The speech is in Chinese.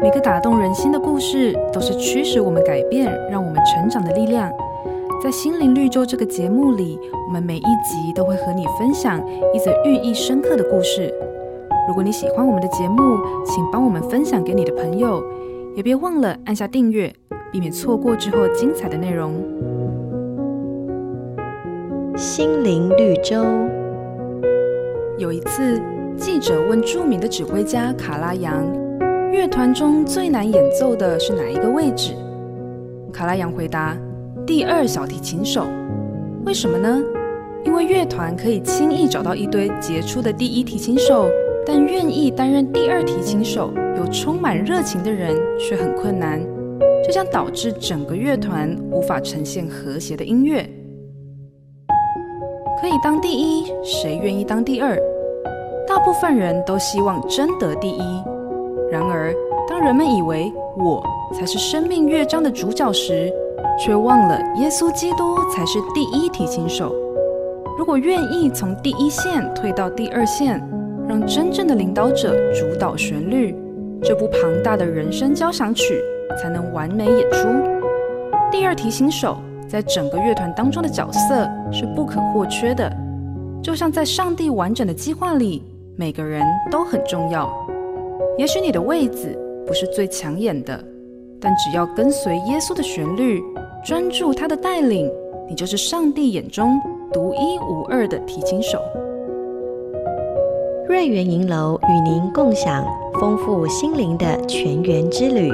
每个打动人心的故事，都是驱使我们改变、让我们成长的力量。在心灵绿洲这个节目里，我们每一集都会和你分享一则寓意深刻的故事。如果你喜欢我们的节目，请帮我们分享给你的朋友，也别忘了按下订阅，避免错过之后精彩的内容。心灵绿洲。有一次，记者问著名的指挥家卡拉扬，乐团中最难演奏的是哪一个位置？卡拉扬回答。第二小提琴手，为什么呢？因为乐团可以轻易找到一堆杰出的第一提琴手，但愿意担任第二提琴手又充满热情的人却很困难，这将导致整个乐团无法呈现和谐的音乐。可以当第一，谁愿意当第二？大部分人都希望争得第一。然而，当人们以为我才是生命乐章的主角时，却忘了耶稣基督才是第一提琴手。如果愿意从第一线退到第二线，让真正的领导者主导旋律，这部庞大的人生交响曲才能完美演出。第二提琴手在整个乐团当中的角色是不可或缺的，就像在上帝完整的计划里，每个人都很重要。也许你的位子不是最抢眼的，但只要跟随耶稣的旋律。专注他的带领，你就是上帝眼中独一无二的提琴手。瑞园银楼与您共享丰富心灵的全员之旅。